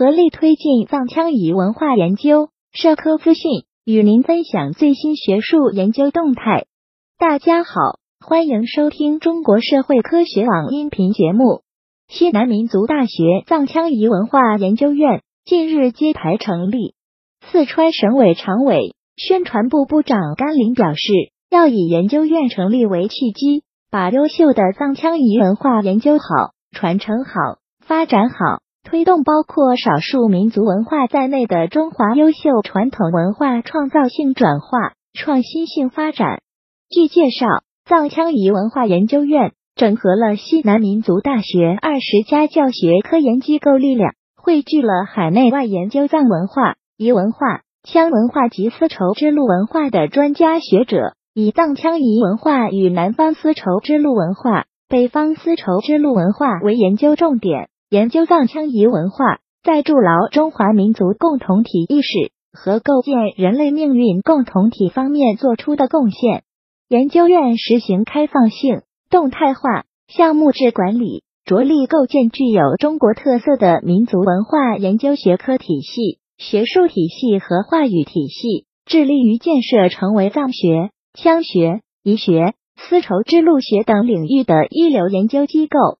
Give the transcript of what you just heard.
合力推进藏羌彝文化研究。社科资讯与您分享最新学术研究动态。大家好，欢迎收听中国社会科学网音频节目。西南民族大学藏羌彝文化研究院近日揭牌成立。四川省委常委、宣传部部长甘霖表示，要以研究院成立为契机，把优秀的藏羌彝文化研究好、传承好、发展好。推动包括少数民族文化在内的中华优秀传统文化创造性转化、创新性发展。据介绍，藏羌彝文化研究院整合了西南民族大学二十家教学科研机构力量，汇聚了海内外研究藏文化、彝文化、羌文化及丝绸之路文化的专家学者，以藏羌彝文化与南方丝绸之路文化、北方丝绸之路文化为研究重点。研究藏羌彝文化在筑牢中华民族共同体意识和构建人类命运共同体方面做出的贡献。研究院实行开放性、动态化、项目制管理，着力构建具有中国特色的民族文化研究学科体系、学术体系和话语体系，致力于建设成为藏学、羌学、彝学、丝绸之路学等领域的一流研究机构。